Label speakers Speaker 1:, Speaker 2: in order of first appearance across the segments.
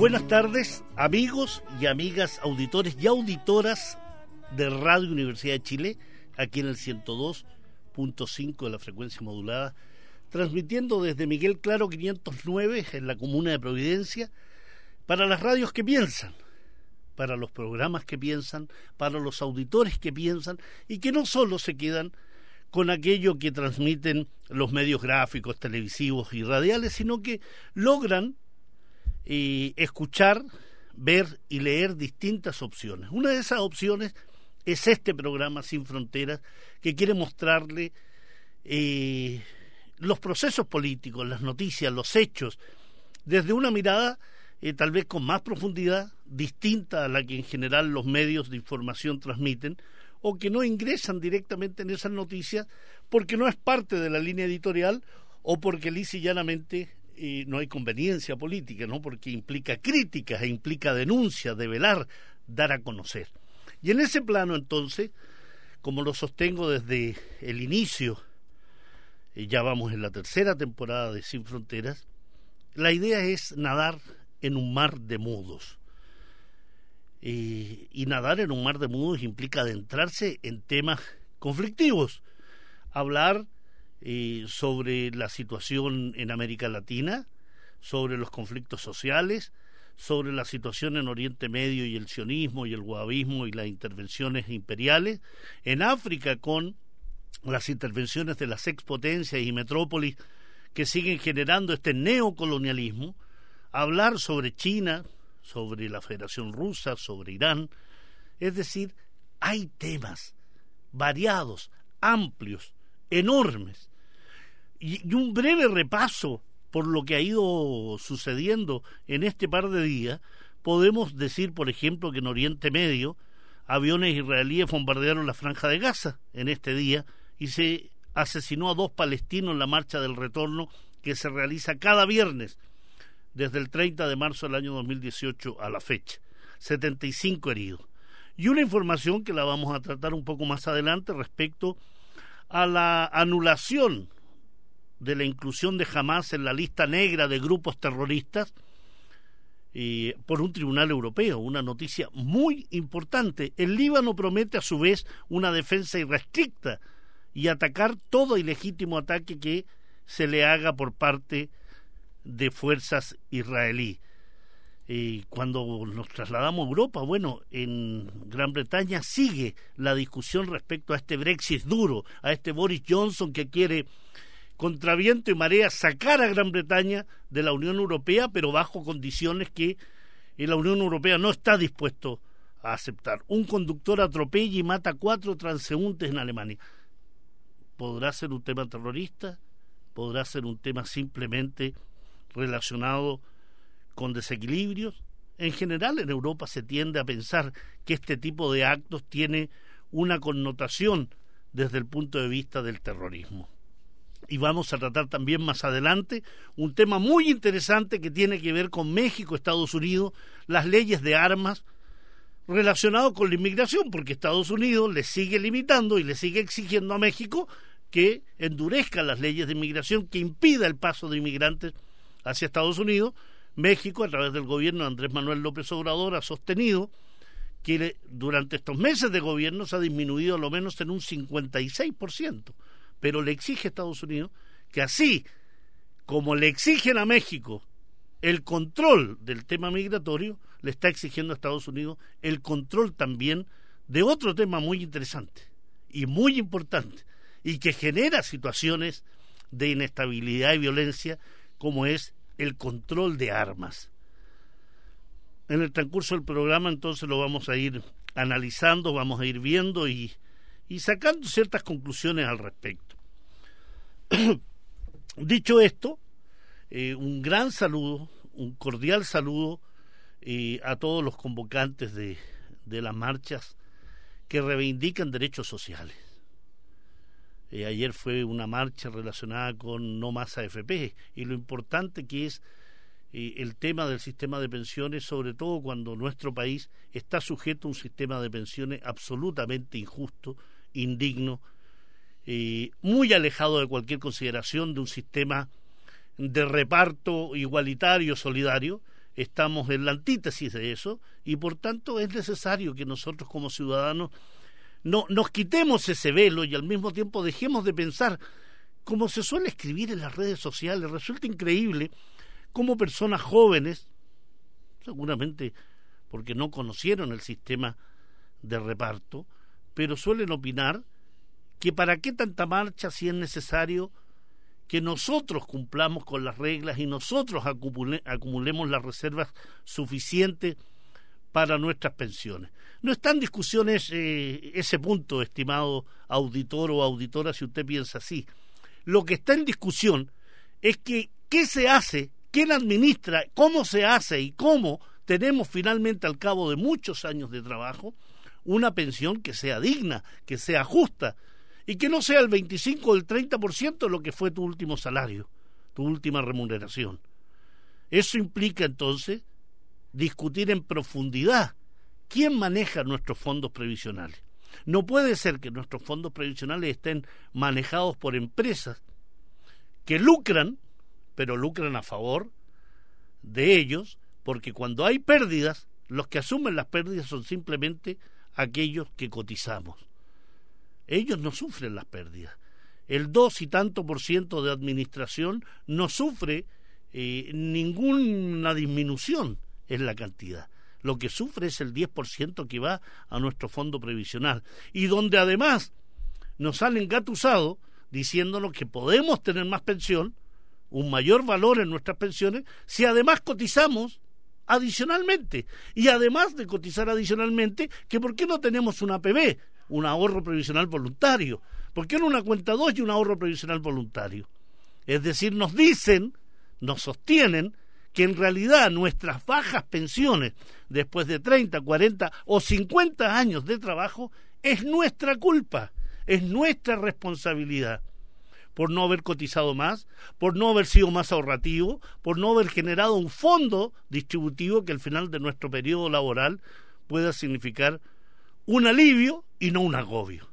Speaker 1: Buenas tardes, amigos y amigas, auditores y auditoras de Radio Universidad de Chile aquí en el 102.5 de la frecuencia modulada, transmitiendo desde Miguel Claro 509 en la comuna de Providencia, para las radios que piensan, para los programas que piensan, para los auditores que piensan y que no solo se quedan con aquello que transmiten los medios gráficos, televisivos y radiales, sino que logran eh, escuchar, ver y leer distintas opciones. Una de esas opciones es este programa Sin Fronteras que quiere mostrarle eh, los procesos políticos, las noticias, los hechos, desde una mirada eh, tal vez con más profundidad, distinta a la que en general los medios de información transmiten, o que no ingresan directamente en esas noticias porque no es parte de la línea editorial o porque lisa y llanamente eh, no hay conveniencia política, ¿no? porque implica críticas e implica denuncias, develar, dar a conocer. Y en ese plano, entonces, como lo sostengo desde el inicio, y ya vamos en la tercera temporada de Sin Fronteras, la idea es nadar en un mar de mudos. y nadar en un mar de mudos implica adentrarse en temas conflictivos, hablar sobre la situación en América Latina, sobre los conflictos sociales, sobre la situación en Oriente Medio y el sionismo y el wahabismo y las intervenciones imperiales, en África con las intervenciones de las expotencias y metrópolis que siguen generando este neocolonialismo, hablar sobre China, sobre la Federación Rusa, sobre Irán, es decir, hay temas variados, amplios, enormes, y, un breve repaso por lo que ha ido sucediendo en este par de días, podemos decir, por ejemplo, que en Oriente Medio aviones israelíes bombardearon la franja de Gaza en este día y se asesinó a dos palestinos en la marcha del retorno que se realiza cada viernes desde el 30 de marzo del año 2018 a la fecha. 75 heridos. Y una información que la vamos a tratar un poco más adelante respecto a la anulación de la inclusión de Hamas en la lista negra de grupos terroristas y por un tribunal europeo, una noticia muy importante. El Líbano promete a su vez una defensa irrestricta y atacar todo ilegítimo ataque que se le haga por parte de fuerzas israelíes. Y cuando nos trasladamos a Europa, bueno, en Gran Bretaña sigue la discusión respecto a este Brexit duro, a este Boris Johnson que quiere contra viento y marea sacar a Gran Bretaña de la Unión Europea, pero bajo condiciones que la Unión Europea no está dispuesto a aceptar. Un conductor atropella y mata a cuatro transeúntes en Alemania. ¿Podrá ser un tema terrorista? ¿Podrá ser un tema simplemente relacionado con desequilibrios? En general en Europa se tiende a pensar que este tipo de actos tiene una connotación desde el punto de vista del terrorismo y vamos a tratar también más adelante un tema muy interesante que tiene que ver con México, Estados Unidos, las leyes de armas relacionado con la inmigración, porque Estados Unidos le sigue limitando y le sigue exigiendo a México que endurezca las leyes de inmigración, que impida el paso de inmigrantes hacia Estados Unidos. México, a través del gobierno de Andrés Manuel López Obrador, ha sostenido que durante estos meses de gobierno se ha disminuido a lo menos en un 56% pero le exige a Estados Unidos que así como le exigen a México el control del tema migratorio, le está exigiendo a Estados Unidos el control también de otro tema muy interesante y muy importante y que genera situaciones de inestabilidad y violencia como es el control de armas. En el transcurso del programa entonces lo vamos a ir analizando, vamos a ir viendo y, sacando ciertas conclusiones al respecto. Dicho esto, eh, un gran saludo, un cordial saludo eh, a todos los convocantes de, las marchas que reivindican derechos sociales. Eh, ayer fue una marcha relacionada con no más AFP y lo importante que es el tema del sistema de pensiones, sobre todo cuando nuestro país está sujeto a un sistema de pensiones absolutamente injusto, indigno, eh, muy alejado de cualquier consideración de un sistema de reparto igualitario, solidario. Estamos en la antítesis de eso y por tanto es necesario que nosotros como ciudadanos no, nos quitemos ese velo y al mismo tiempo dejemos de pensar, como se suele escribir en las redes sociales, resulta increíble cómo personas jóvenes, seguramente porque no conocieron el sistema de reparto, pero suelen opinar que para qué tanta marcha si es necesario que nosotros cumplamos con las reglas y nosotros acumulemos las reservas suficientes para nuestras pensiones. No está en discusión ese, ese punto, estimado auditor o auditora, si usted piensa así. Lo que está en discusión es que qué se hace, quién administra, cómo se hace y cómo tenemos finalmente al cabo de muchos años de trabajo una pensión que sea digna, que sea justa y que no sea el 25 o el 30% de lo que fue tu último salario, tu última remuneración. Eso implica entonces discutir en profundidad quién maneja nuestros fondos previsionales. No puede ser que nuestros fondos previsionales estén manejados por empresas que lucran, pero lucran a favor de ellos, porque cuando hay pérdidas, los que asumen las pérdidas son simplemente aquellos que cotizamos. Ellos no sufren las pérdidas. El dos y tanto por ciento de administración no sufre eh, ninguna disminución es la cantidad. Lo que sufre es el 10% que va a nuestro fondo previsional. Y donde además nos han engatusado diciéndonos que podemos tener más pensión, un mayor valor en nuestras pensiones, si además cotizamos adicionalmente. Y además de cotizar adicionalmente, que por qué no tenemos una APB, un ahorro previsional voluntario. ¿Por qué no una cuenta 2 y un ahorro previsional voluntario? Es decir, nos dicen, nos sostienen que en realidad nuestras bajas pensiones después de 30, 40 o 50 años de trabajo es nuestra culpa, es nuestra responsabilidad por no haber cotizado más, por no haber sido más ahorrativo, por no haber generado un fondo distributivo que al final de nuestro periodo laboral pueda significar un alivio y no un agobio.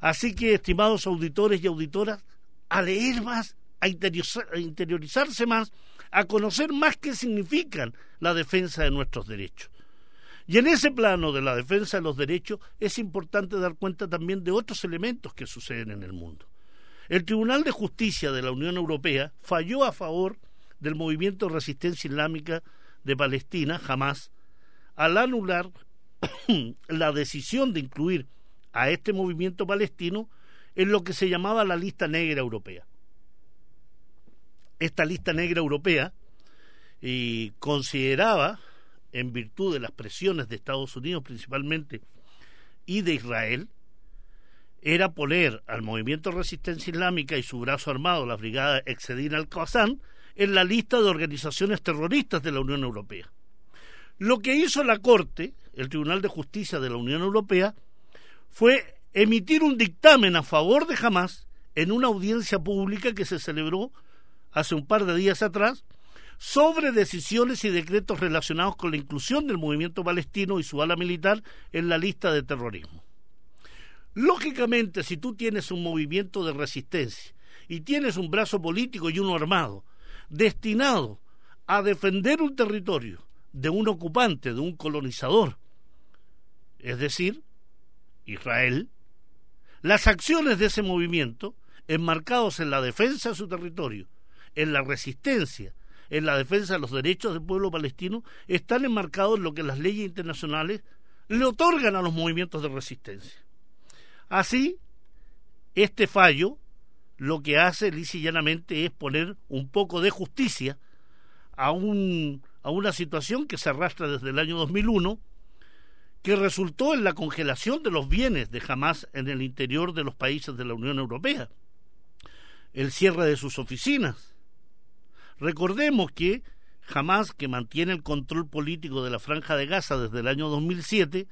Speaker 1: Así que, estimados auditores y auditoras, a leer más, a interiorizarse más a conocer más qué significan la defensa de nuestros derechos. Y en ese plano de la defensa de los derechos es importante dar cuenta también de otros elementos que suceden en el mundo. El Tribunal de Justicia de la Unión Europea falló a favor del movimiento de resistencia islámica de Palestina, jamás, al anular la decisión de incluir a este movimiento palestino en lo que se llamaba la lista negra europea. Esta lista negra europea y consideraba, en virtud de las presiones de Estados Unidos principalmente y de Israel, era poner al movimiento resistencia islámica y su brazo armado, la brigada Exedin al-Qassam, en la lista de organizaciones terroristas de la Unión Europea. Lo que hizo la Corte, el Tribunal de Justicia de la Unión Europea, fue emitir un dictamen a favor de Hamas en una audiencia pública que se celebró hace un par de días atrás sobre decisiones y decretos relacionados con la inclusión del movimiento palestino y su ala militar en la lista de terrorismo. Lógicamente, si tú tienes un movimiento de resistencia y tienes un brazo político y uno armado destinado a defender un territorio de un ocupante, de un colonizador, es decir, Israel, las acciones de ese movimiento, enmarcados en la defensa de su territorio en la resistencia, en la defensa de los derechos del pueblo palestino, están enmarcados en lo que las leyes internacionales le otorgan a los movimientos de resistencia. Así, este fallo lo que hace lisa llanamente es poner un poco de justicia a, un, a una situación que se arrastra desde el año 2001, que resultó en la congelación de los bienes de Hamas en el interior de los países de la Unión Europea, el cierre de sus oficinas. Recordemos que Hamas, que mantiene el control político de la franja de Gaza desde el año 2007,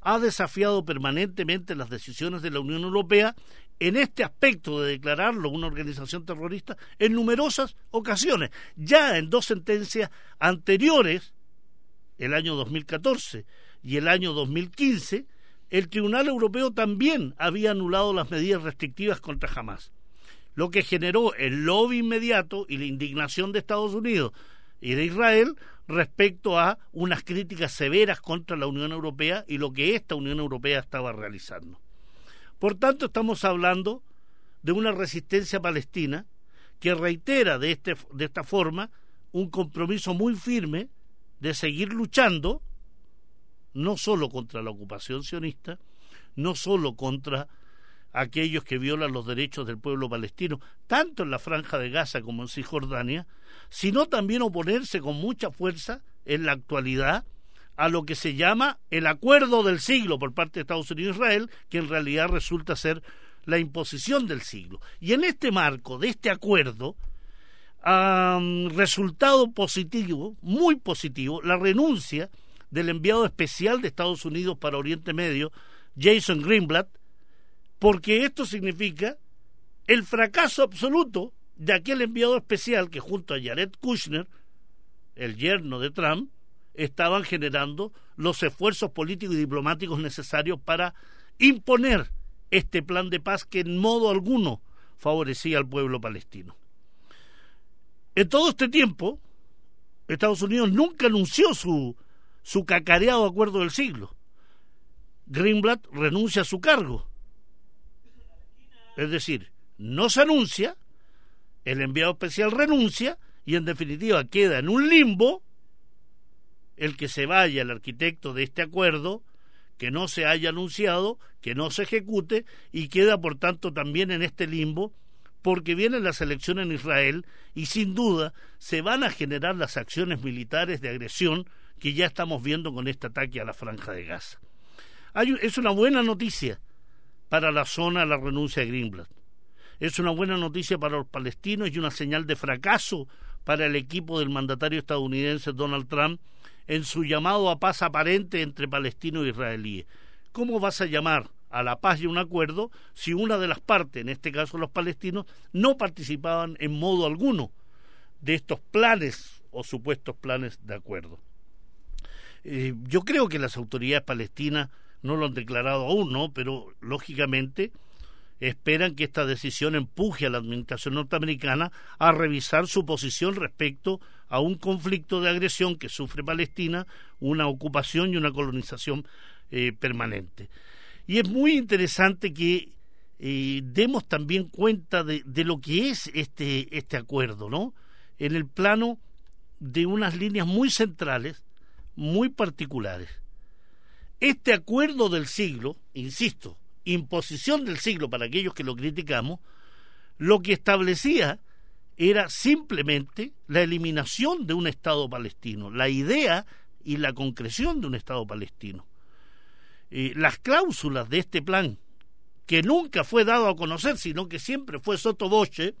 Speaker 1: ha desafiado permanentemente las decisiones de la Unión Europea en este aspecto de declararlo una organización terrorista en numerosas ocasiones, ya en dos sentencias anteriores, el año 2014 y el año 2015, el Tribunal Europeo también había anulado las medidas restrictivas contra Hamas, lo que generó el lobby inmediato y la indignación de Estados Unidos y de Israel respecto a unas críticas severas contra la Unión Europea y lo que esta Unión Europea estaba realizando. Por tanto, estamos hablando de una resistencia palestina que reitera de, este, de esta forma un compromiso muy firme de seguir luchando no solo contra la ocupación sionista, no solo contra aquellos que violan los derechos del pueblo palestino, tanto en la franja de Gaza como en Cisjordania, sino también oponerse con mucha fuerza en la actualidad a lo que se llama el acuerdo del siglo por parte de Estados Unidos e Israel, que en realidad resulta ser la imposición del siglo. Y en este marco de este acuerdo, ha resultado positivo, muy positivo, la renuncia del enviado especial de Estados Unidos para Oriente Medio, Jason Greenblatt, porque esto significa el fracaso absoluto de aquel enviado especial que junto a Jared Kushner, el yerno de Trump, estaban generando los esfuerzos políticos y diplomáticos necesarios para imponer este plan de paz que en modo alguno favorecía al pueblo palestino. En todo este tiempo, Estados Unidos nunca anunció su, su cacareado acuerdo del siglo. Greenblatt renuncia a su cargo. Es decir, no se anuncia, el enviado especial renuncia y en definitiva queda en un limbo el que se vaya el arquitecto de este acuerdo, que no se haya anunciado, que no se ejecute y queda por tanto también en este limbo porque vienen las elecciones en Israel y sin duda se van a generar las acciones militares de agresión que ya estamos viendo con este ataque a la franja de Gaza. es una buena noticia para la zona la renuncia de Greenblatt. Es una buena noticia para los palestinos y una señal de fracaso para el equipo del mandatario estadounidense Donald Trump en su llamado a paz aparente entre palestinos e israelíes. ¿Cómo vas a llamar a la paz y un acuerdo si una de las partes, en este caso los palestinos, no participaban en modo alguno de estos planes o supuestos planes de acuerdo? Eh, yo creo que las autoridades palestinas no lo han declarado aún, ¿no? Pero lógicamente esperan que esta decisión empuje a la administración norteamericana a revisar su posición respecto a un conflicto de agresión que sufre Palestina, una ocupación y una colonización eh, permanente. Y es muy interesante que eh, demos también cuenta de, de, lo que es este, este acuerdo, ¿no? En el plano de unas líneas muy centrales, muy particulares. Este acuerdo del siglo, insisto, imposición del siglo para aquellos que lo criticamos, lo que establecía era simplemente la eliminación de un Estado palestino, la idea y la concreción de un Estado palestino. las cláusulas de este plan, que nunca fue dado a conocer, sino que siempre fue sotoboche,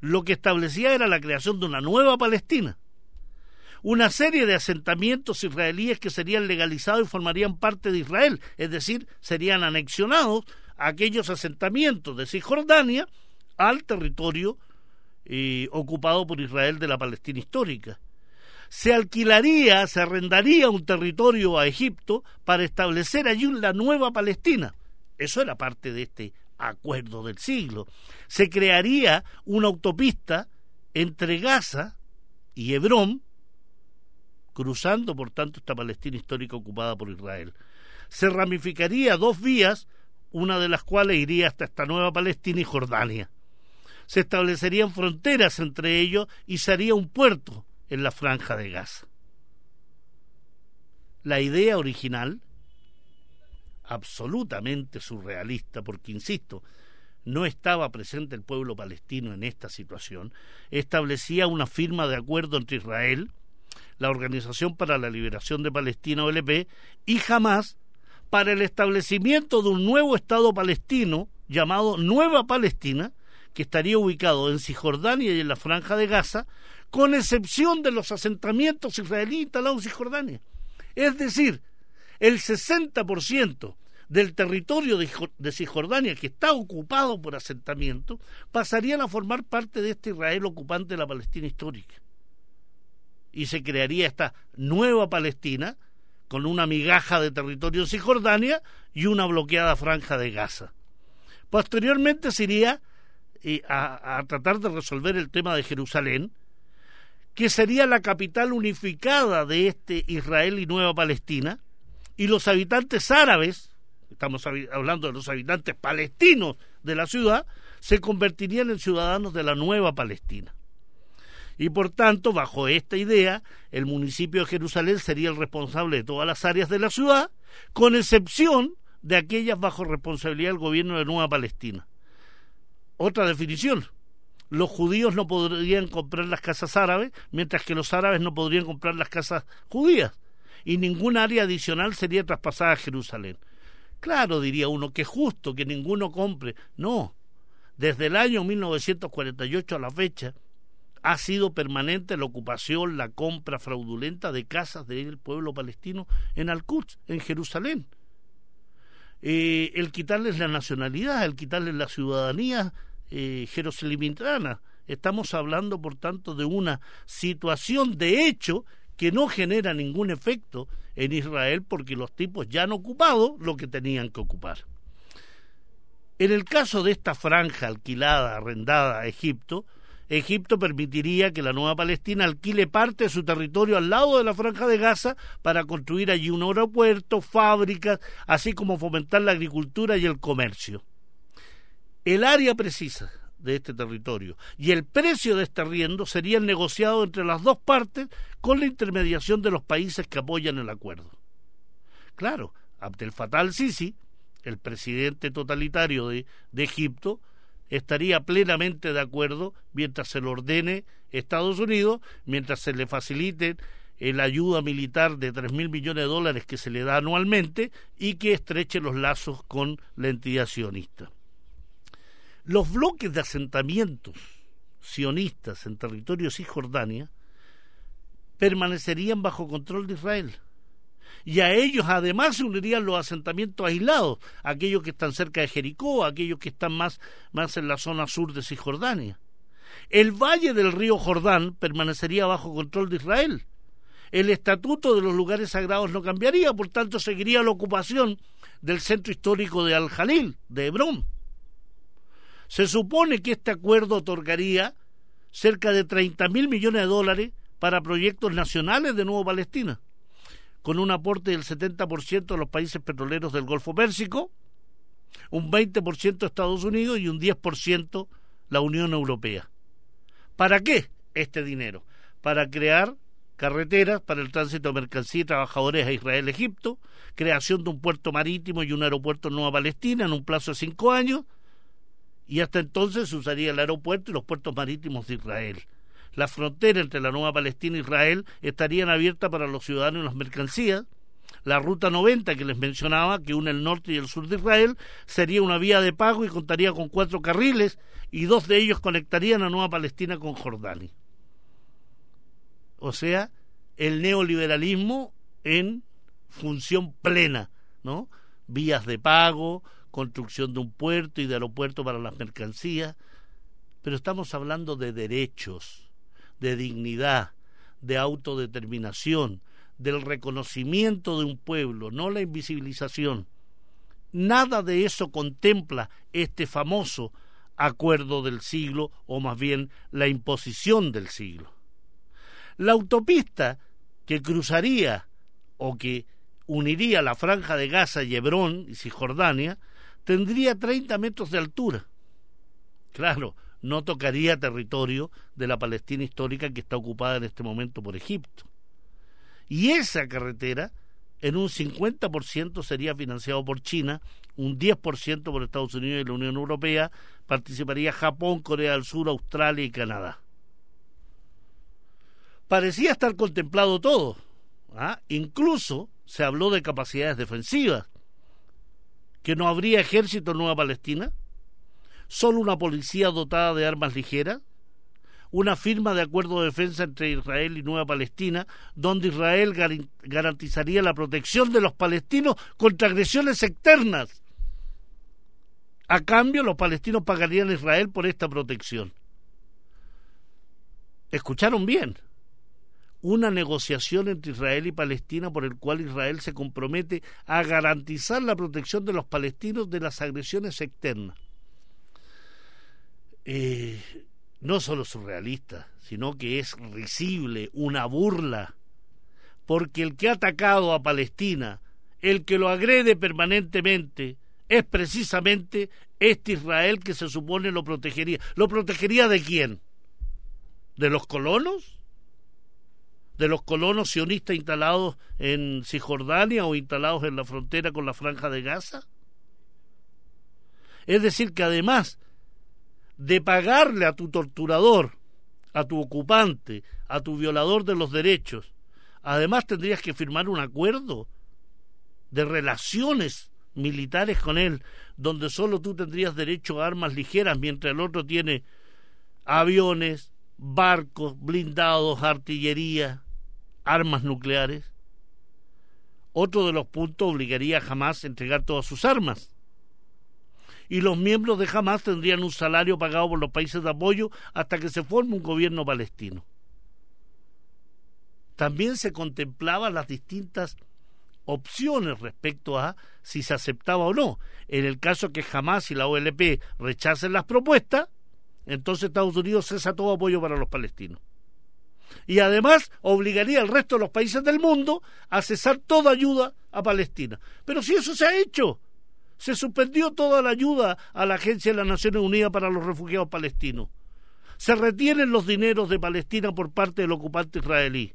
Speaker 1: lo que establecía era la creación de una nueva Palestina, una serie de asentamientos israelíes que serían legalizados y formarían parte de Israel, es decir, serían anexionados aquellos asentamientos de Cisjordania al territorio eh, ocupado por Israel de la Palestina histórica. Se alquilaría, se arrendaría un territorio a Egipto para establecer allí la nueva Palestina. Eso era parte de este acuerdo del siglo. Se crearía una autopista entre Gaza y Hebrón cruzando por tanto esta Palestina histórica ocupada por Israel. Se ramificaría dos vías, una de las cuales iría hasta esta nueva Palestina y Jordania. se establecerían fronteras entre ellos y se haría un puerto en la franja de Gaza. La idea original, absolutamente surrealista, porque insisto, no estaba presente el pueblo palestino en esta situación, establecía una firma de acuerdo entre Israel, la Organización para la Liberación de Palestina, OLP, y Hamas para el establecimiento de un nuevo Estado palestino llamado Nueva Palestina, que estaría ubicado en Cisjordania y en la Franja de Gaza, con excepción de los asentamientos israelíes instalados en Cisjordania. Es decir, el 60% del territorio de Cisjordania que está ocupado por asentamientos pasarían a formar parte de este Israel ocupante de la Palestina histórica. Y se crearía esta nueva Palestina con una migaja de territorio en Cisjordania y una bloqueada franja de Gaza. Posteriormente se iría a, tratar de resolver el tema de Jerusalén, que sería la capital unificada de este Israel y Nueva Palestina, y los habitantes árabes, estamos hablando de los habitantes palestinos de la ciudad, se convertirían en ciudadanos de la Nueva Palestina. Y por tanto, bajo esta idea, el municipio de Jerusalén sería el responsable de todas las áreas de la ciudad, con excepción de aquellas bajo responsabilidad del gobierno de Nueva Palestina. Otra definición. Los judíos no podrían comprar las casas árabes, mientras que los árabes no podrían comprar las casas judías. Y ningún área adicional sería traspasada a Jerusalén. Claro, diría uno, que justo que ninguno compre. No. Desde el año 1948 a la fecha, ha sido permanente la ocupación, la compra fraudulenta de casas del pueblo palestino en Al-Quds, en Jerusalén. Eh, el quitarles la nacionalidad, el quitarles la ciudadanía eh, Estamos hablando, por tanto, de una situación de hecho que no genera ningún efecto en Israel porque los tipos ya han ocupado lo que tenían que ocupar. En el caso de esta franja alquilada, arrendada a Egipto, Egipto permitiría que la nueva Palestina alquile parte de su territorio al lado de la franja de Gaza para construir allí un aeropuerto, fábricas, así como fomentar la agricultura y el comercio. El área precisa de este territorio y el precio de este arriendo serían negociados entre las dos partes con la intermediación de los países que apoyan el acuerdo. Claro, Abdel Fattah al-Sisi, el presidente totalitario de, de Egipto, estaría plenamente de acuerdo mientras se lo ordene Estados Unidos, mientras se le facilite la ayuda militar de tres mil millones de dólares que se le da anualmente y que estreche los lazos con la entidad sionista. Los bloques de asentamientos sionistas en territorio Cisjordania permanecerían bajo control de Israel y a ellos además se unirían los asentamientos aislados, aquellos que están cerca de Jericó, aquellos que están más, más en la zona sur de Cisjordania. El valle del río Jordán permanecería bajo control de Israel. El estatuto de los lugares sagrados no cambiaría, por tanto seguiría la ocupación del centro histórico de Al-Jalil, de Hebrón. Se supone que este acuerdo otorgaría cerca de 30 mil millones de dólares para proyectos nacionales de Nuevo Palestina con un aporte del 70% de los países petroleros del Golfo Pérsico, un 20% Estados Unidos y un 10% la Unión Europea. ¿Para qué este dinero? Para crear carreteras para el tránsito de mercancía y trabajadores a Israel-Egipto, creación de un puerto marítimo y un aeropuerto en Nueva Palestina en un plazo de cinco años, y hasta entonces se usaría el aeropuerto y los puertos marítimos de Israel la frontera entre la Nueva Palestina e Israel estarían abiertas para los ciudadanos y las mercancías. La ruta 90 que les mencionaba, que une el norte y el sur de Israel, sería una vía de pago y contaría con cuatro carriles y dos de ellos conectarían a Nueva Palestina con Jordania. O sea, el neoliberalismo en función plena, ¿no? Vías de pago, construcción de un puerto y de aeropuerto para las mercancías, pero estamos hablando de derechos, de dignidad, de autodeterminación, del reconocimiento de un pueblo, no la invisibilización. Nada de eso contempla este famoso acuerdo del siglo, o más bien la imposición del siglo. La autopista que cruzaría o que uniría la franja de Gaza y Hebrón y Cisjordania tendría 30 metros de altura. Claro, no tocaría territorio de la Palestina histórica que está ocupada en este momento por Egipto. Y esa carretera en un 50% sería financiado por China, un 10% por Estados Unidos y la Unión Europea, participaría Japón, Corea del Sur, Australia y Canadá. Parecía estar contemplado todo. ¿ah? Incluso se habló de capacidades defensivas, que no habría ejército en Nueva Palestina, solo una policía dotada de armas ligeras, una firma de acuerdo de defensa entre Israel y Nueva Palestina, donde Israel garantizaría la protección de los palestinos contra agresiones externas. A cambio, los palestinos pagarían a Israel por esta protección. ¿Escucharon bien? Una negociación entre Israel y Palestina por el cual Israel se compromete a garantizar la protección de los palestinos de las agresiones externas. Eh, no solo surrealista, sino que es risible, una burla, porque el que ha atacado a Palestina, el que lo agrede permanentemente, es precisamente este Israel que se supone lo protegería. ¿Lo protegería de quién? ¿De los colonos? ¿De los colonos sionistas instalados en Cisjordania o instalados en la frontera con la franja de Gaza? Es decir, que además de pagarle a tu torturador, a tu ocupante, a tu violador de los derechos, además tendrías que firmar un acuerdo de relaciones militares con él, donde solo tú tendrías derecho a armas ligeras, mientras el otro tiene aviones, barcos, blindados, artillería, armas nucleares. Otro de los puntos obligaría jamás a entregar todas sus armas y los miembros de Hamas tendrían un salario pagado por los países de apoyo hasta que se forme un gobierno palestino. También se contemplaban las distintas opciones respecto a si se aceptaba o no. En el caso que Hamas y la OLP rechacen las propuestas, entonces Estados Unidos cesa todo apoyo para los palestinos. Y además obligaría al resto de los países del mundo a cesar toda ayuda a Palestina. Pero si eso se ha hecho, se suspendió toda la ayuda a la Agencia de las Naciones Unidas para los Refugiados Palestinos. Se retienen los dineros de Palestina por parte del ocupante israelí.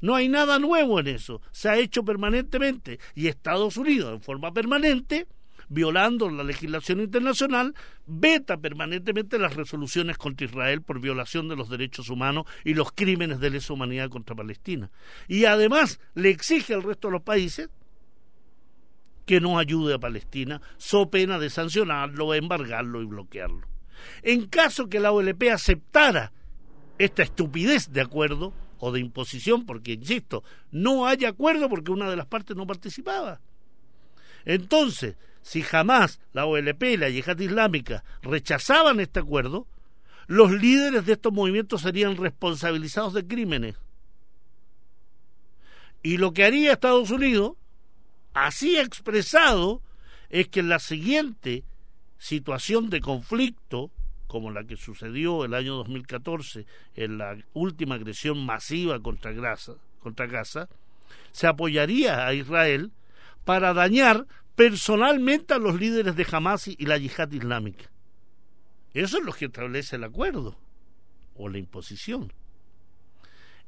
Speaker 1: No hay nada nuevo en eso. Se ha hecho permanentemente. Y Estados Unidos, en forma permanente, violando la legislación internacional, veta permanentemente las resoluciones contra Israel por violación de los derechos humanos y los crímenes de lesa humanidad contra Palestina. Y además le exige al resto de los países que no ayude a Palestina, so pena de sancionarlo, embargarlo y bloquearlo. En caso que la OLP aceptara esta estupidez de acuerdo o de imposición, porque, insisto, no hay acuerdo porque una de las partes no participaba. Entonces, si jamás la OLP y la yihad islámica rechazaban este acuerdo, los líderes de estos movimientos serían responsabilizados de crímenes. Y lo que haría Estados Unidos así expresado es que en la siguiente situación de conflicto, como la que sucedió el año 2014 en la última agresión masiva contra Gaza, contra Gaza, se apoyaría a Israel para dañar personalmente a los líderes de Hamas y la yihad islámica. Eso es lo que establece el acuerdo o la imposición.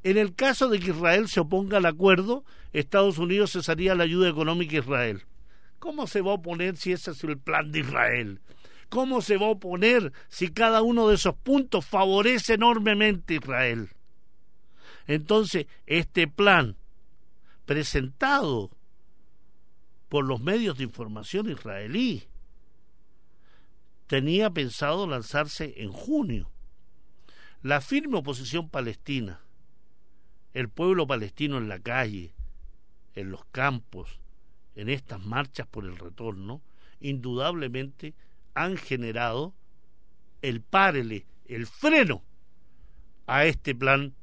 Speaker 1: En el caso de que Israel se oponga al acuerdo, Estados Unidos cesaría la ayuda económica a Israel. ¿Cómo se va a oponer si ese es el plan de Israel? ¿Cómo se va a oponer si cada uno de esos puntos favorece enormemente a Israel? Entonces, este plan presentado por los medios de información israelí tenía pensado lanzarse en junio. La firme oposición palestina el pueblo palestino en la calle, en los campos, en estas marchas por el retorno, indudablemente han generado el párele, el freno a este plan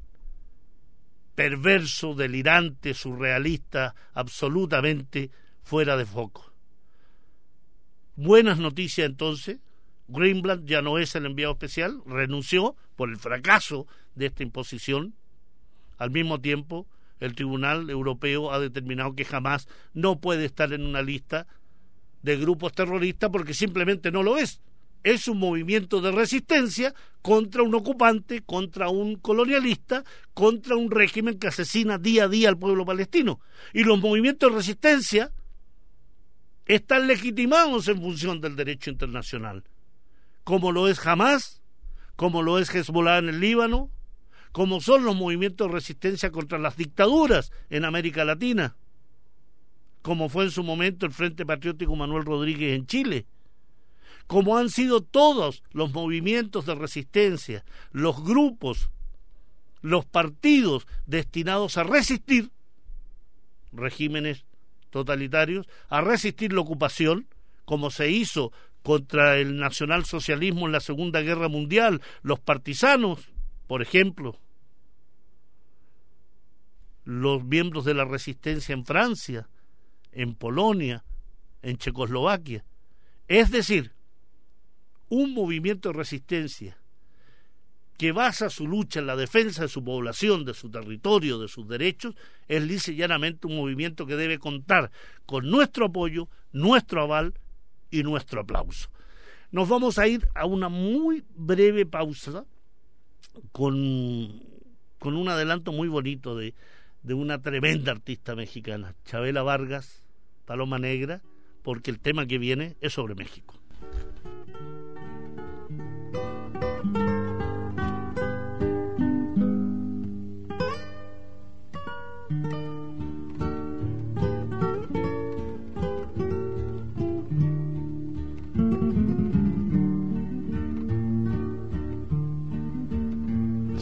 Speaker 1: perverso, delirante, surrealista, absolutamente fuera de foco. Buenas noticias entonces, Greenblatt ya no es el enviado especial, renunció por el fracaso de esta imposición al mismo tiempo, el Tribunal Europeo ha determinado que jamás no puede estar en una lista de grupos terroristas porque simplemente no lo es. es un movimiento de resistencia contra un ocupante, contra un colonialista, contra un régimen que asesina día a día al pueblo palestino. Y los movimientos de resistencia están legitimados en función del derecho internacional, como lo es Hamas, como lo es Hezbollah en el Líbano, como son los movimientos de resistencia contra las dictaduras en América Latina, como fue en su momento el Frente Patriótico Manuel Rodríguez en Chile, como han sido todos los movimientos de resistencia, los grupos, los partidos destinados a resistir regímenes totalitarios, a resistir la ocupación, como se hizo contra el nacionalsocialismo en la Segunda Guerra Mundial, los partisanos, por ejemplo, los miembros de la resistencia en Francia, en Polonia, en Checoslovaquia. Es decir, un movimiento de resistencia que basa su lucha en la defensa de su población, de su territorio, de sus derechos, es lisa llanamente un movimiento que debe contar con nuestro apoyo, nuestro aval y nuestro aplauso. Nos vamos a ir a una muy breve pausa con, con un adelanto muy bonito de, de una tremenda artista mexicana, Chabela Vargas, Paloma Negra, porque el tema que viene es sobre México.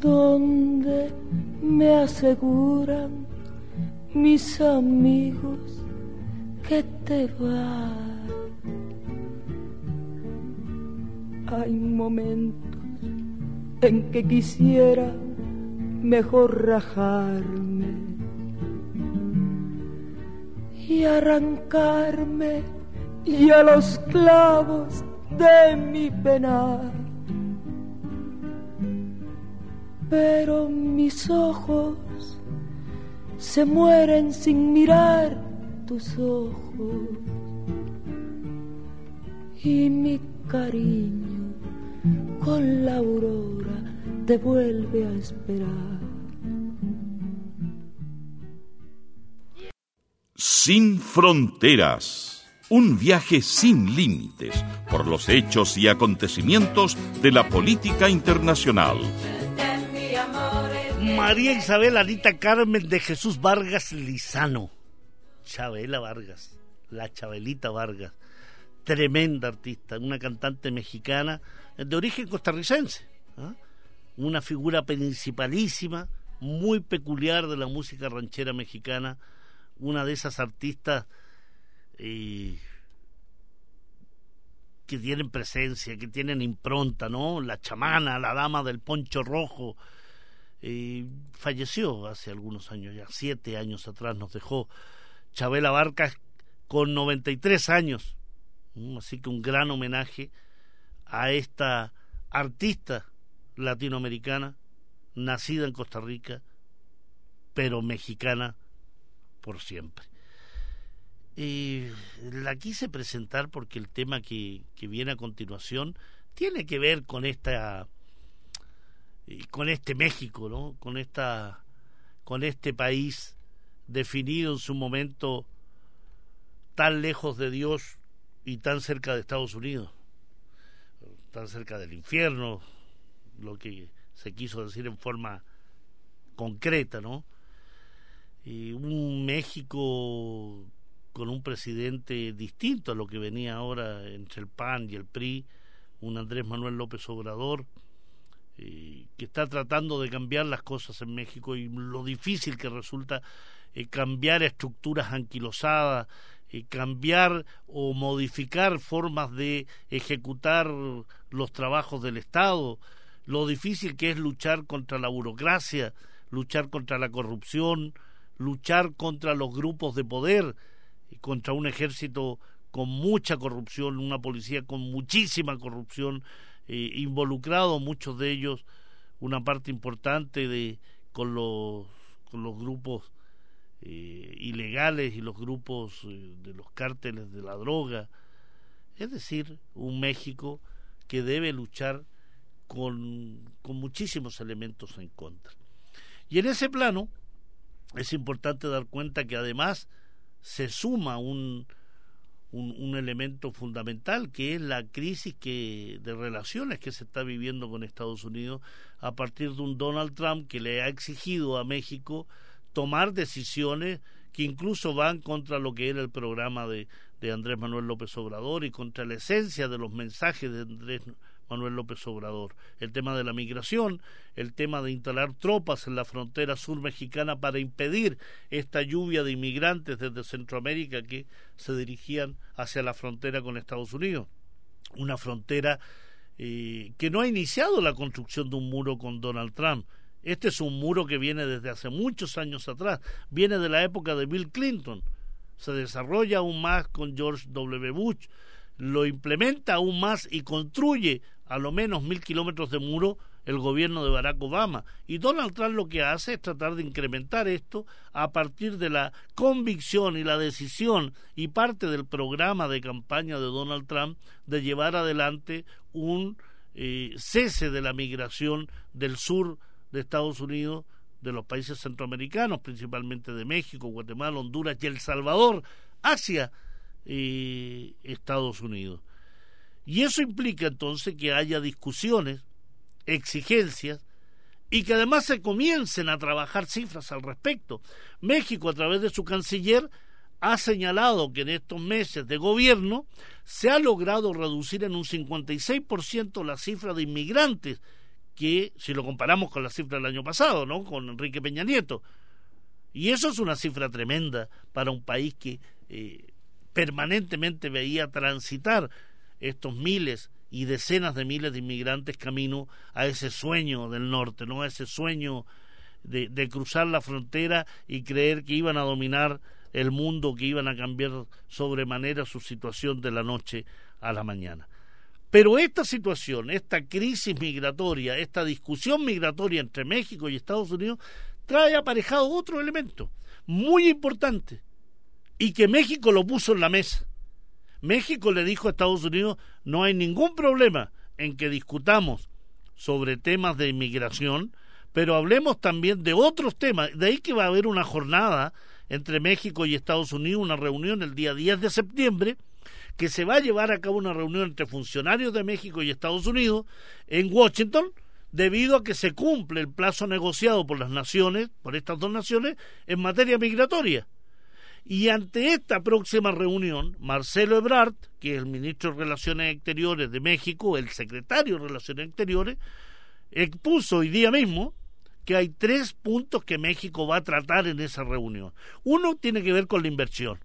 Speaker 2: donde me aseguran mis amigos que te va. Hay momentos en que quisiera mejor rajarme y arrancarme y a los clavos de mi penar pero mis ojos se mueren sin mirar tus ojos y mi cariño con la aurora te vuelve a esperar.
Speaker 3: Sin fronteras. Un viaje sin límites por los hechos y acontecimientos de la política internacional.
Speaker 1: María Isabel Anita Carmen de Jesús Vargas Lizano. Chabela Vargas, la Chabelita Vargas. Tremenda artista, una cantante mexicana de origen costarricense. ¿ah? Una figura principalísima, muy peculiar de la música ranchera mexicana. Una de esas artistas eh, que tienen presencia, que tienen impronta, ¿no? La chamana, la dama del poncho rojo falleció hace algunos años ya, siete años atrás nos dejó Chabela Barcas con 93 años. Así que un gran homenaje a esta artista latinoamericana, nacida en Costa Rica, pero mexicana por siempre. y la quise presentar porque el tema que, que viene a continuación tiene que ver con esta con este México, ¿no? Con esta con este país definido en su momento tan lejos de Dios y tan cerca de Estados Unidos, tan cerca del infierno, lo que se quiso decir en forma concreta, ¿no? Y un México con un presidente distinto a lo que venía ahora entre el PAN y el PRI, un Andrés Manuel López Obrador, eh, que está tratando de cambiar las cosas en México y lo difícil que resulta eh, cambiar estructuras anquilosadas eh, cambiar o modificar formas de ejecutar los trabajos del Estado, lo difícil que es luchar contra la burocracia, luchar contra la corrupción, luchar contra los grupos de poder, contra un ejército con mucha corrupción, una policía con muchísima corrupción, eh, involucrado muchos de ellos, una parte importante de con los con los grupos eh, ilegales y los grupos eh, de los cárteles de la droga, es decir, un México que debe luchar con, con muchísimos elementos en contra. Y en ese plano es importante dar cuenta que además se suma un, un, elemento fundamental que es la crisis que, de relaciones que se está viviendo con Estados Unidos a partir de un Donald Trump que le ha exigido a México tomar decisiones que incluso van contra lo que era el programa de, de Andrés Manuel López Obrador y contra la esencia de los mensajes de Andrés Manuel López Obrador. El tema de la migración, el tema de instalar tropas en la frontera sur mexicana para impedir esta lluvia de inmigrantes desde Centroamérica que se dirigían hacia la frontera con Estados Unidos. Una frontera eh, que no ha iniciado la construcción de un muro con Donald Trump. Este es un muro que viene desde hace muchos años atrás, viene de la época de Bill Clinton, se desarrolla aún más con George W. Bush, lo implementa aún más y construye a lo menos mil kilómetros de muro el gobierno de Barack Obama. Y Donald Trump lo que hace es tratar de incrementar esto a partir de la convicción y la decisión y parte del programa de campaña de Donald Trump de llevar adelante un eh, cese de la migración del sur de Estados Unidos, de los países centroamericanos, principalmente de México, Guatemala, Honduras y El Salvador, hacia eh, Estados Unidos. Y eso implica entonces que haya discusiones, exigencias, y que además se comiencen a trabajar cifras al respecto. México, a través de su canciller, ha señalado que en estos meses de gobierno se ha logrado reducir en un 56% la cifra de inmigrantes que si lo comparamos con la cifra del año pasado, ¿no? Con Enrique Peña Nieto. Y eso es una cifra tremenda para un país que eh, permanentemente veía transitar estos miles y decenas de miles de inmigrantes camino a ese sueño del norte, ¿no? A ese sueño de, de cruzar la frontera y creer que iban a dominar el mundo, que iban a cambiar sobremanera su situación de la noche a la mañana. Pero esta situación, esta crisis migratoria, esta discusión migratoria entre México y Estados Unidos, trae aparejado otro elemento muy importante y que México lo puso en la mesa. México le dijo a Estados Unidos, no hay ningún problema en que discutamos sobre temas de inmigración, pero hablemos también de otros temas. De ahí que va a haber una jornada entre México y Estados Unidos, una reunión el día 10 de septiembre, que se va a llevar a cabo una reunión entre funcionarios de México y Estados Unidos en Washington, debido a que se cumple el plazo negociado por las naciones, por estas dos naciones, en materia migratoria. Y ante esta próxima reunión, Marcelo Ebrard, que es el ministro de Relaciones Exteriores de México, el secretario de Relaciones Exteriores, expuso hoy día mismo que hay tres puntos que México va a tratar en esa reunión. Uno tiene que ver con la inversión.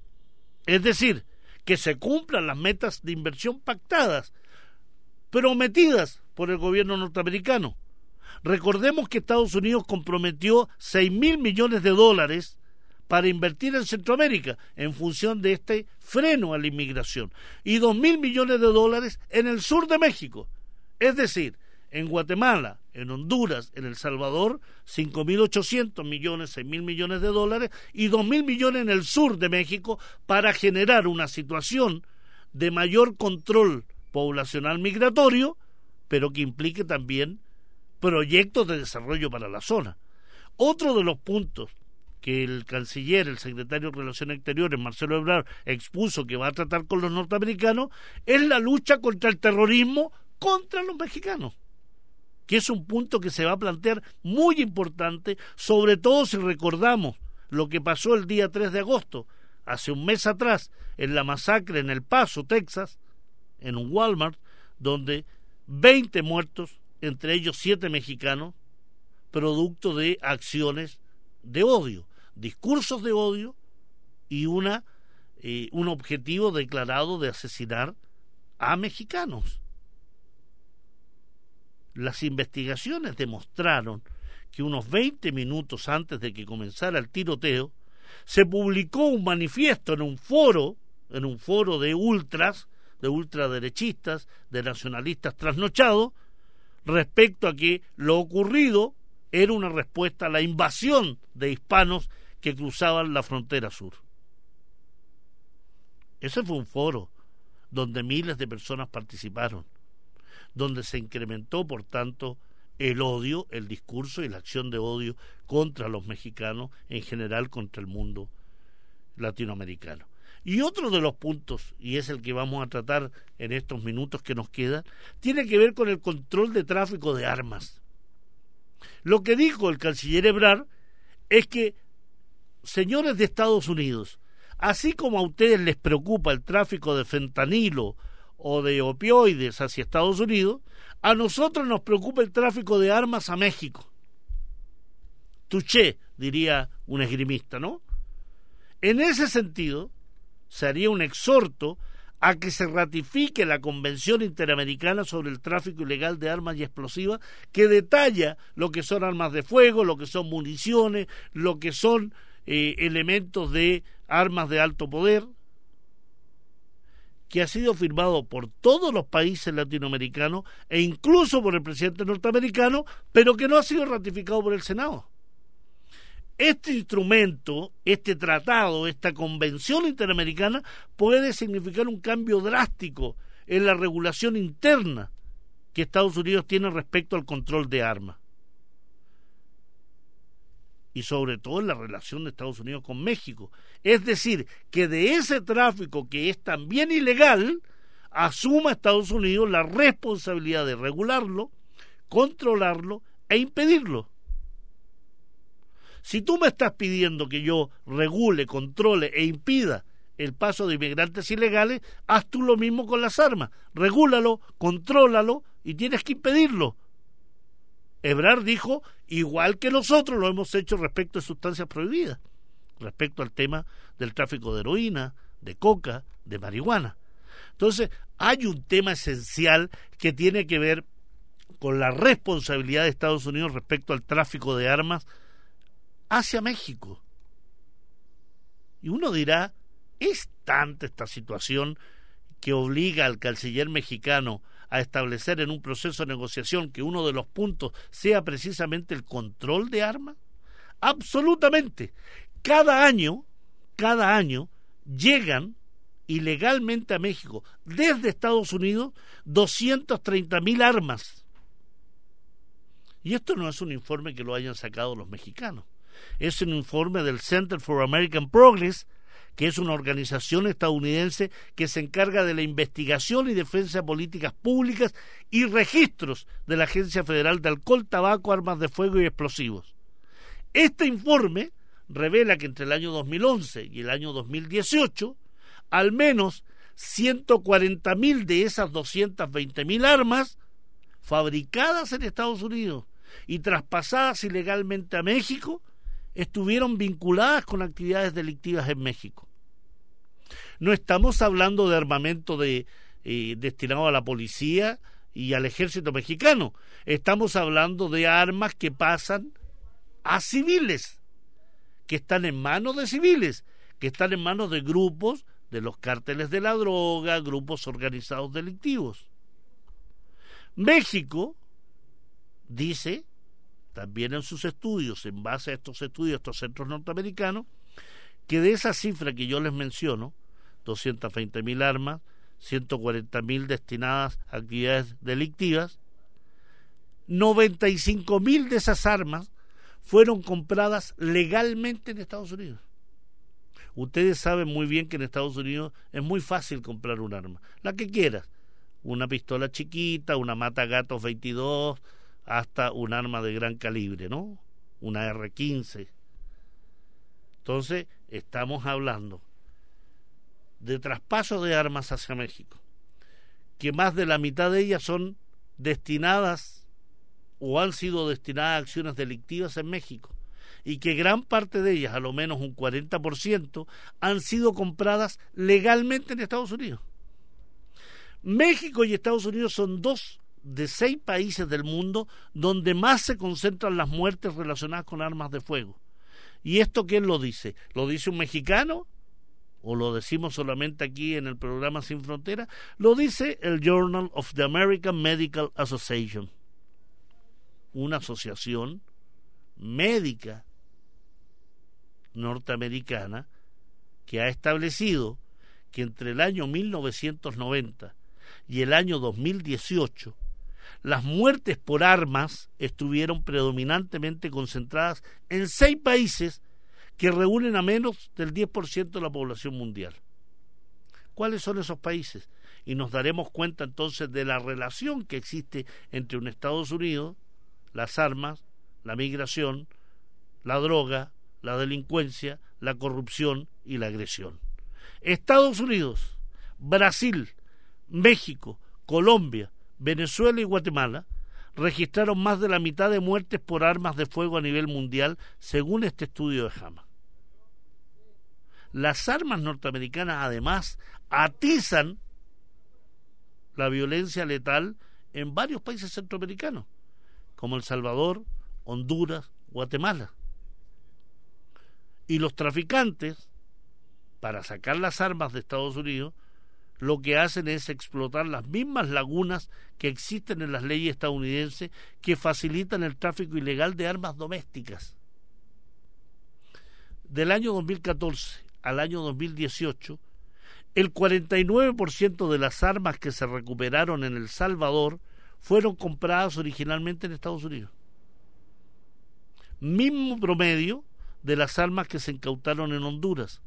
Speaker 1: Es decir, que se cumplan las metas de inversión pactadas, prometidas por el gobierno norteamericano. Recordemos que Estados Unidos comprometió seis mil millones de dólares para invertir en Centroamérica en función de este freno a la inmigración y dos mil millones de dólares en el sur de México. Es decir, en Guatemala, en Honduras, en El Salvador, 5.800 millones, 6.000 millones de dólares y 2.000 millones en el sur de México para generar una situación de mayor control poblacional migratorio, pero que implique también proyectos de desarrollo para la zona. Otro de los puntos que el canciller, el secretario de Relaciones Exteriores, Marcelo Ebrard, expuso que va a tratar con los norteamericanos, es la lucha contra el terrorismo contra los mexicanos que es un punto que se va a plantear muy importante, sobre todo si recordamos lo que pasó el día 3 de agosto, hace un mes atrás, en la masacre en El Paso, Texas, en un Walmart, donde 20 muertos, entre ellos 7 mexicanos, producto de acciones de odio, discursos de odio y una eh, un objetivo declarado de asesinar a mexicanos. Las investigaciones demostraron que unos 20 minutos antes de que comenzara el tiroteo, se publicó un manifiesto en un foro, en un foro de ultras, de ultraderechistas, de nacionalistas trasnochados, respecto a que lo ocurrido era una respuesta a la invasión de hispanos que cruzaban la frontera sur. Ese fue un foro donde miles de personas participaron, donde se incrementó, por tanto, el odio, el discurso y la acción de odio contra los mexicanos, en general contra el mundo latinoamericano. Y otro de los puntos, y es el que vamos a tratar en estos minutos que nos quedan, tiene que ver con el control de tráfico de armas. Lo que dijo el canciller Ebrard es que, señores de Estados Unidos, así como a ustedes les preocupa el tráfico de fentanilo o de opioides hacia Estados Unidos, a nosotros nos preocupa el tráfico de armas a México. Touché, diría un esgrimista, ¿no? En ese sentido, sería un exhorto a que se ratifique la Convención Interamericana sobre el Tráfico Ilegal de Armas y Explosivas, que detalla lo que son armas de fuego, lo que son municiones, lo que son eh, elementos de armas de alto poder, que ha sido firmado por todos los países latinoamericanos e incluso por el presidente norteamericano, pero que no ha sido ratificado por el Senado. Este instrumento, este tratado, esta convención interamericana puede significar un cambio drástico en la regulación interna que Estados Unidos tiene respecto al control de armas. Y sobre todo en la relación de Estados Unidos con México, es decir, que de ese tráfico que es también ilegal, asuma Estados Unidos la responsabilidad de regularlo, controlarlo e impedirlo. Si tú me estás pidiendo que yo regule, controle e impida el paso de inmigrantes ilegales, haz tú lo mismo con las armas. Regúlalo, contrólalo y tienes que impedirlo. Ebrard dijo, igual que nosotros lo hemos hecho respecto a sustancias prohibidas respecto al tema del tráfico de heroína, de coca, de marihuana. Entonces, hay un tema esencial que tiene que ver con la responsabilidad de Estados Unidos respecto al tráfico de armas hacia México. Y uno dirá, ¿es tanta esta situación que obliga al canciller mexicano a establecer en un proceso de negociación que uno de los puntos sea precisamente el control de armas? Absolutamente cada año, cada año llegan ilegalmente a México desde Estados Unidos 230 mil armas. Y esto no es un informe que lo hayan sacado los mexicanos. Es un informe del Center for American Progress, que es una organización estadounidense que se encarga de la investigación y defensa de políticas públicas y registros de la Agencia Federal de Alcohol, Tabaco, Armas de Fuego y Explosivos. Este informe revela que entre el año 2011 y el año 2018, al menos 140.000 de esas 220.000 armas fabricadas en Estados Unidos y traspasadas ilegalmente a México estuvieron vinculadas con actividades delictivas en México. No estamos hablando de armamento de, eh, destinado a la policía y al ejército mexicano. Estamos hablando de armas que pasan a civiles que están en manos de civiles, que están en manos de grupos de los cárteles de la droga, grupos organizados delictivos. México dice, también en sus estudios, en base a estos estudios, estos centros norteamericanos, que de esa cifra que yo les menciono, 220 mil armas, 140 mil destinadas a actividades delictivas, 95 mil de esas armas fueron compradas legalmente en Estados Unidos. Ustedes saben muy bien que en Estados Unidos es muy fácil comprar un arma, la que quieras, una pistola chiquita, una mata gatos 22, hasta un arma de gran calibre, ¿no? Una R15. Entonces, estamos hablando de traspaso de armas hacia México, que más de la mitad de ellas son destinadas o han sido destinadas a acciones delictivas en México y que gran parte de ellas, a lo menos un 40%, han sido compradas legalmente en Estados Unidos. México y Estados Unidos son dos de seis países del mundo donde más se concentran las muertes relacionadas con armas de fuego. ¿Y esto quién lo dice? ¿Lo dice un mexicano? ¿O lo decimos solamente aquí en el programa Sin Frontera? Lo dice el Journal of the American Medical Association, una asociación médica norteamericana que ha establecido que entre el año 1990 y el año 2018 las muertes por armas estuvieron predominantemente concentradas en seis países que reúnen a menos del 10% de la población mundial. ¿Cuáles son esos países? Y nos daremos cuenta entonces de la relación que existe entre un Estados Unidos, las armas, la migración, la droga, la delincuencia, la corrupción y la agresión. Estados Unidos, Brasil, México, Colombia, Venezuela y Guatemala registraron más de la mitad de muertes por armas de fuego a nivel mundial, según este estudio de Jama. Las armas norteamericanas además atizan la violencia letal en varios países centroamericanos, como El Salvador, Honduras, Guatemala. Y los traficantes, para sacar las armas de Estados Unidos, lo que hacen es explotar las mismas lagunas que existen en las leyes estadounidenses que facilitan el tráfico ilegal de armas domésticas. Del año 2014 al año 2018, el 49% de las armas que se recuperaron en El Salvador fueron compradas originalmente en Estados Unidos. Mismo promedio de las armas que se incautaron en Honduras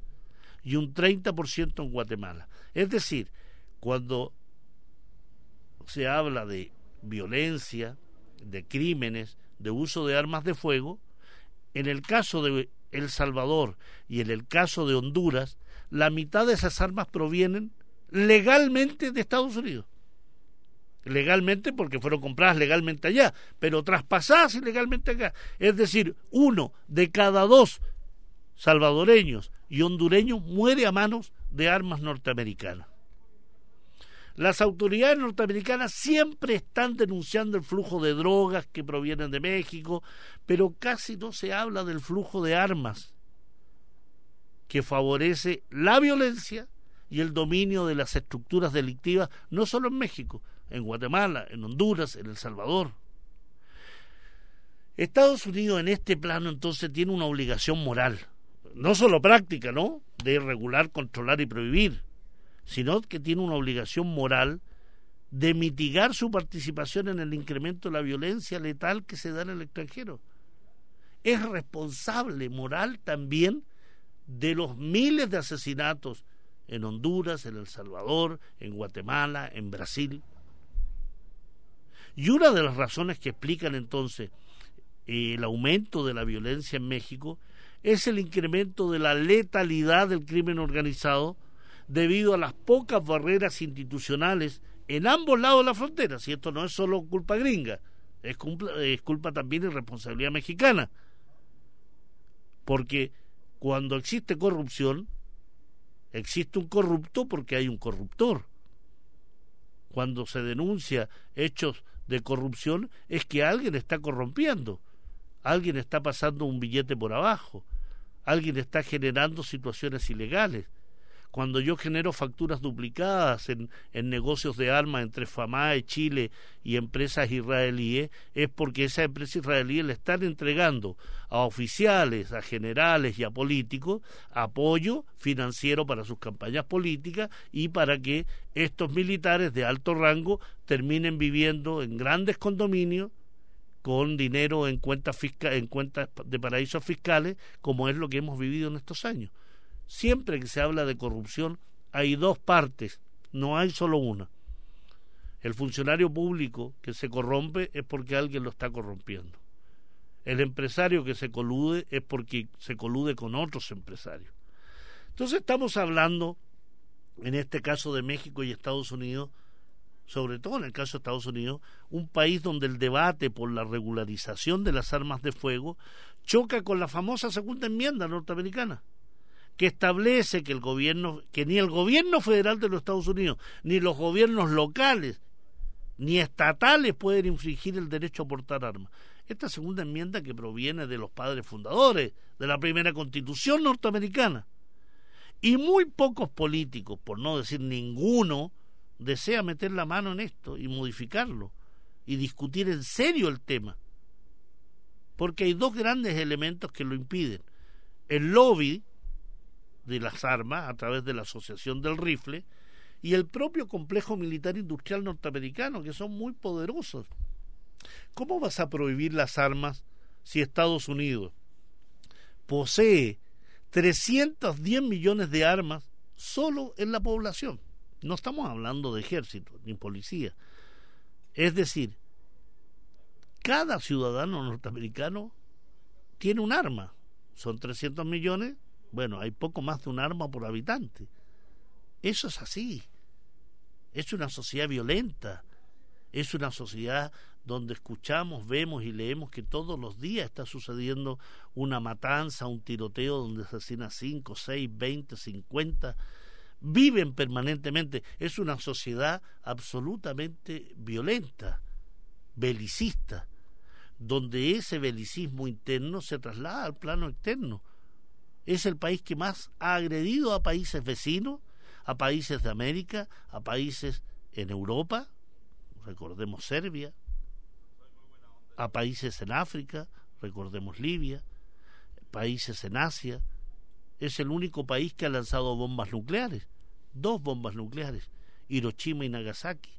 Speaker 1: y un 30% en Guatemala. Es decir, cuando se habla de violencia, de crímenes, de uso de armas de fuego, en el caso de El Salvador y en el caso de Honduras, la mitad de esas armas provienen legalmente de Estados Unidos. Legalmente porque fueron compradas legalmente allá, pero traspasadas ilegalmente acá. Es decir, uno de cada dos salvadoreños y hondureños muere a manos de armas norteamericanas. Las autoridades norteamericanas siempre están denunciando el flujo de drogas que provienen de México, pero casi no se habla del flujo de armas que favorece la violencia y el dominio de las estructuras delictivas, no solo en México, en Guatemala, en Honduras, en El Salvador. Estados Unidos en este plano entonces tiene una obligación moral no solo práctica, ¿no? De regular, controlar y prohibir, sino que tiene una obligación moral de mitigar su participación en el incremento de la violencia letal que se da en el extranjero. Es responsable moral también de los miles de asesinatos en Honduras, en El Salvador, en Guatemala, en Brasil. Y una de las razones que explican entonces el aumento de la violencia en México es el incremento de la letalidad del crimen organizado debido a las pocas barreras institucionales en ambos lados de la frontera. Si esto no es solo culpa gringa, es culpa, es culpa también y responsabilidad mexicana. Porque cuando existe corrupción, existe un corrupto porque hay un corruptor. Cuando se denuncia hechos de corrupción es que alguien está corrompiendo, alguien está pasando un billete por abajo, alguien está generando situaciones ilegales. Cuando yo genero facturas duplicadas en, en negocios de armas entre FAMAE, Chile y empresas israelíes, es porque esas empresas israelíes le están entregando a oficiales, a generales y a políticos apoyo financiero para sus campañas políticas y para que estos militares de alto rango terminen viviendo en grandes condominios con dinero en cuentas, en cuentas de paraísos fiscales, como es lo que hemos vivido en estos años. Siempre que se habla de corrupción hay dos partes, no hay solo una. El funcionario público que se corrompe es porque alguien lo está corrompiendo. El empresario que se colude es porque se colude con otros empresarios. Entonces estamos hablando, en este caso de México y Estados Unidos, sobre todo en el caso de Estados Unidos, un país donde el debate por la regularización de las armas de fuego choca con la famosa segunda enmienda norteamericana, que establece que el gobierno, que ni el gobierno federal de los Estados Unidos, ni los gobiernos locales, ni estatales pueden infringir el derecho a portar armas. Esta segunda enmienda que proviene de los padres fundadores de la primera constitución norteamericana. Y muy pocos políticos, por no decir ninguno, desea meter la mano en esto y modificarlo y discutir en serio el tema. Porque hay dos grandes elementos que lo impiden. El lobby de las armas a través de la Asociación del Rifle y el propio complejo militar industrial norteamericano, que son muy poderosos. ¿Cómo vas a prohibir las armas si Estados Unidos posee 310 millones de armas solo en la población? No estamos hablando de ejército ni policía. Es decir, cada ciudadano norteamericano tiene un arma. Son 300 millones. Bueno, hay poco más de un arma por habitante. Eso es así. Es una sociedad violenta. Es una sociedad donde escuchamos, vemos y leemos que todos los días está sucediendo una matanza, un tiroteo donde se asesina 5, 6, 20, 50. Viven permanentemente. Es una sociedad absolutamente violenta, belicista donde ese belicismo interno se traslada al plano externo. Es el país que más ha agredido a países vecinos, a países de América, a países en Europa, recordemos Serbia, a países en África, recordemos Libia, países en Asia. Es el único país que ha lanzado bombas nucleares, dos bombas nucleares, Hiroshima y Nagasaki.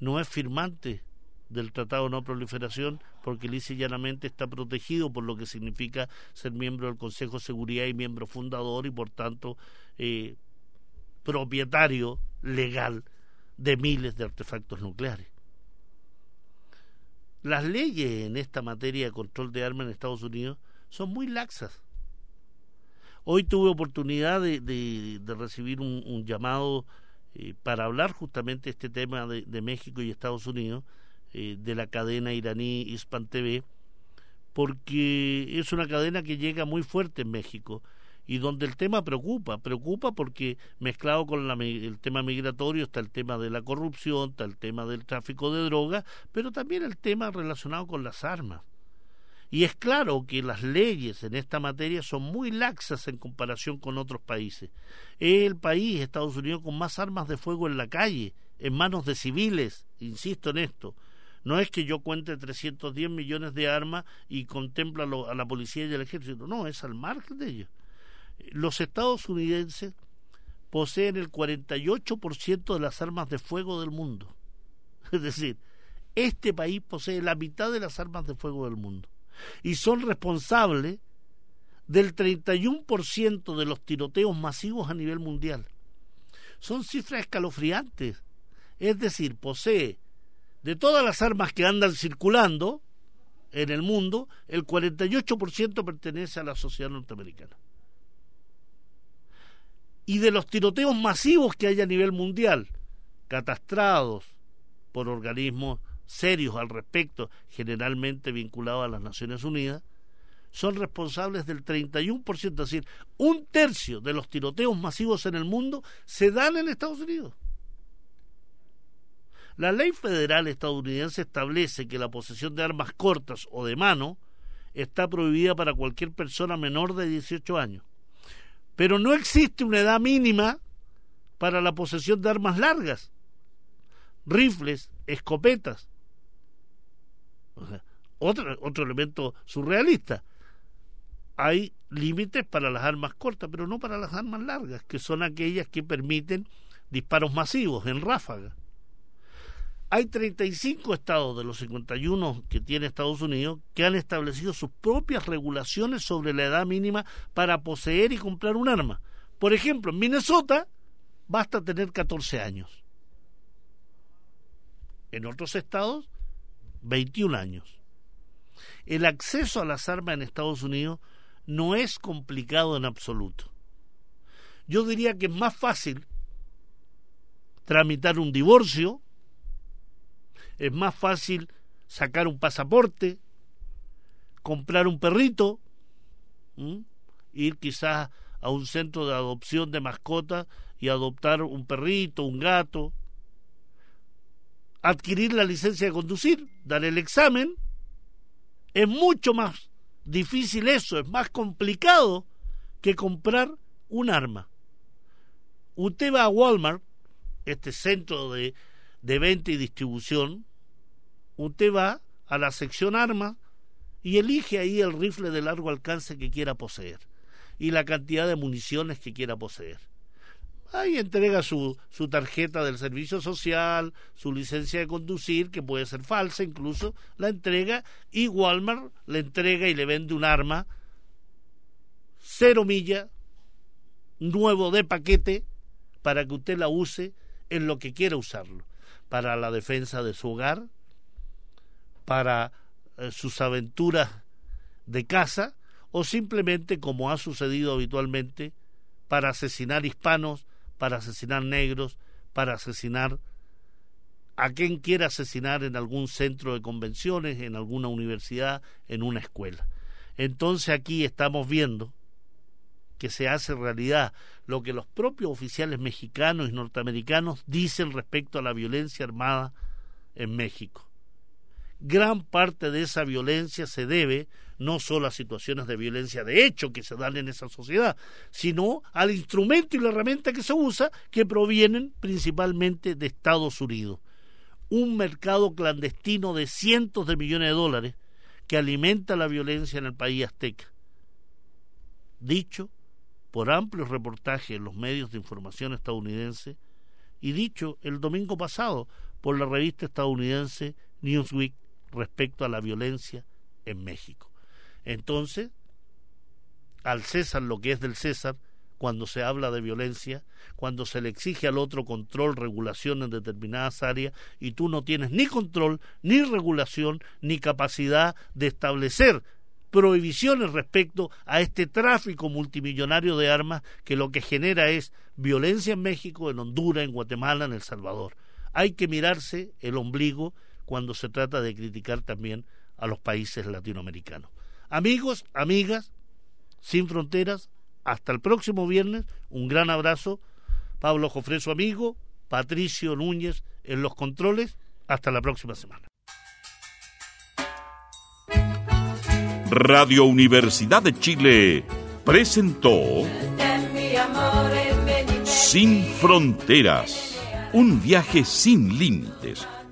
Speaker 1: No es firmante del Tratado de No Proliferación porque lisa llanamente está protegido por lo que significa ser miembro del Consejo de Seguridad y miembro fundador y por tanto eh, propietario legal de miles de artefactos nucleares. Las leyes en esta materia de control de armas en Estados Unidos son muy laxas. Hoy tuve oportunidad de, recibir un, llamado eh, para hablar justamente este tema de México y Estados Unidos eh, de la cadena iraní Hispan TV, porque es una cadena que llega muy fuerte en México y donde el tema preocupa, preocupa porque mezclado con el tema migratorio está el tema de la corrupción, está el tema del tráfico de drogas, pero también el tema relacionado con las armas. Y es claro que las leyes en esta materia son muy laxas en comparación con otros países. Es el país, Estados Unidos, con más armas de fuego en la calle, en manos de civiles, insisto en esto. No es que yo cuente 310 millones de armas y contempla a la policía y al ejército. No, es al margen de ellos. Los estadounidenses poseen el 48% de las armas de fuego del mundo. Es decir, este país posee la mitad de las armas de fuego del mundo. Y son responsables del 31% de los tiroteos masivos a nivel mundial. Son cifras escalofriantes. Es decir, posee de todas las armas que andan circulando en el mundo, el 48% pertenece a la sociedad norteamericana. Y de los tiroteos masivos que hay a nivel mundial, catastrados por organismos serios al respecto, generalmente vinculados a las Naciones Unidas, son responsables del 31%, es decir, un tercio de los tiroteos masivos en el mundo se dan en Estados Unidos. La ley federal estadounidense establece que la posesión de armas cortas o de mano está prohibida para cualquier persona menor de 18 años. Pero no existe una edad mínima para la posesión de armas largas, rifles, escopetas. Otro, otro elemento surrealista. Hay límites para las armas cortas, pero no para las armas largas, que son aquellas que permiten disparos masivos en ráfaga. Hay 35 estados de los 51 que tiene Estados Unidos que han establecido sus propias regulaciones sobre la edad mínima para poseer y comprar un arma. Por ejemplo, en Minnesota basta tener 14 años. En otros estados, 21 años. El acceso a las armas en Estados Unidos no es complicado en absoluto. Yo diría que es más fácil tramitar un divorcio es más fácil sacar un pasaporte, comprar un perrito, ir quizás a un centro de adopción de mascotas y adoptar un perrito, un gato, adquirir la licencia de conducir, dar el examen, es mucho más difícil eso, es más complicado que comprar un arma. Usted va a Walmart, este centro de, de venta y distribución, usted va a la sección armas y elige ahí el rifle de largo alcance que quiera poseer y la cantidad de municiones que quiera poseer. Ahí entrega su, su tarjeta del servicio social, su licencia de conducir, que puede ser falsa incluso, la entrega y Walmart le entrega y le vende un arma cero milla, nuevo de paquete, para que usted la use en lo que quiera usarlo, para la defensa de su hogar, para eh, sus aventuras de casa o simplemente, como ha sucedido habitualmente, para asesinar hispanos, para asesinar negros, para asesinar a quien quiera asesinar en algún centro de convenciones, en alguna universidad, en una escuela. Entonces aquí estamos viendo que se hace realidad lo que los propios oficiales mexicanos y norteamericanos dicen respecto a la violencia armada en México gran parte de esa violencia se debe no solo a situaciones de violencia de hecho que se dan en esa sociedad, sino al instrumento y la herramienta que se usa que provienen principalmente de Estados Unidos. Un mercado clandestino de cientos de millones de dólares que alimenta la violencia en el país azteca. Dicho por amplios reportajes en los medios de información estadounidenses y dicho el domingo pasado por la revista estadounidense Newsweek respecto a la violencia en México. Entonces, al César lo que es del César, cuando se habla de violencia, cuando se le exige al otro control, regulación en determinadas áreas, y tú no tienes ni control, ni regulación, ni capacidad de establecer prohibiciones respecto a este tráfico multimillonario de armas que lo que genera es violencia en México, en Honduras, en Guatemala, en El Salvador. Hay que mirarse el ombligo cuando se trata de criticar también a los países latinoamericanos. Amigos, amigas, sin fronteras, hasta el próximo viernes, un gran abrazo. Pablo Jofre, su amigo, Patricio Núñez en los controles, hasta la próxima semana.
Speaker 3: Radio Universidad de Chile presentó Sin Fronteras, un viaje sin límites